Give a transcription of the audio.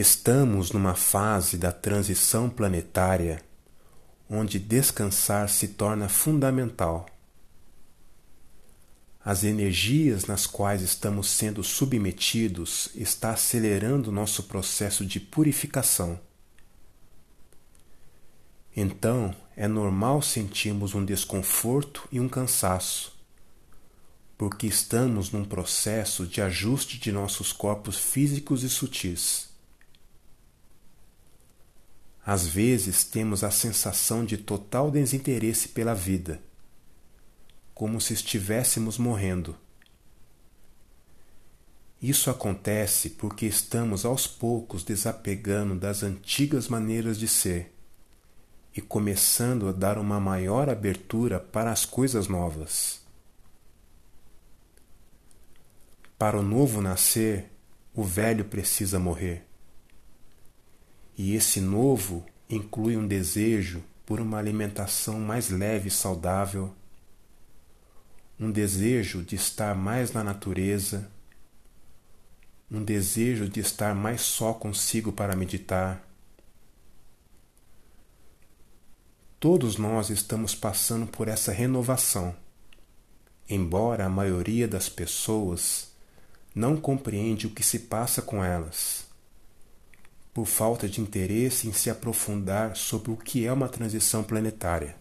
Estamos numa fase da transição planetária onde descansar se torna fundamental. As energias nas quais estamos sendo submetidos está acelerando nosso processo de purificação. Então, é normal sentirmos um desconforto e um cansaço, porque estamos num processo de ajuste de nossos corpos físicos e sutis. Às vezes temos a sensação de total desinteresse pela vida, como se estivéssemos morrendo. Isso acontece porque estamos aos poucos desapegando das antigas maneiras de ser e começando a dar uma maior abertura para as coisas novas. Para o novo nascer, o velho precisa morrer. E esse novo inclui um desejo por uma alimentação mais leve e saudável, um desejo de estar mais na natureza, um desejo de estar mais só consigo para meditar. Todos nós estamos passando por essa renovação, embora a maioria das pessoas não compreende o que se passa com elas por falta de interesse em se aprofundar sobre o que é uma transição planetária.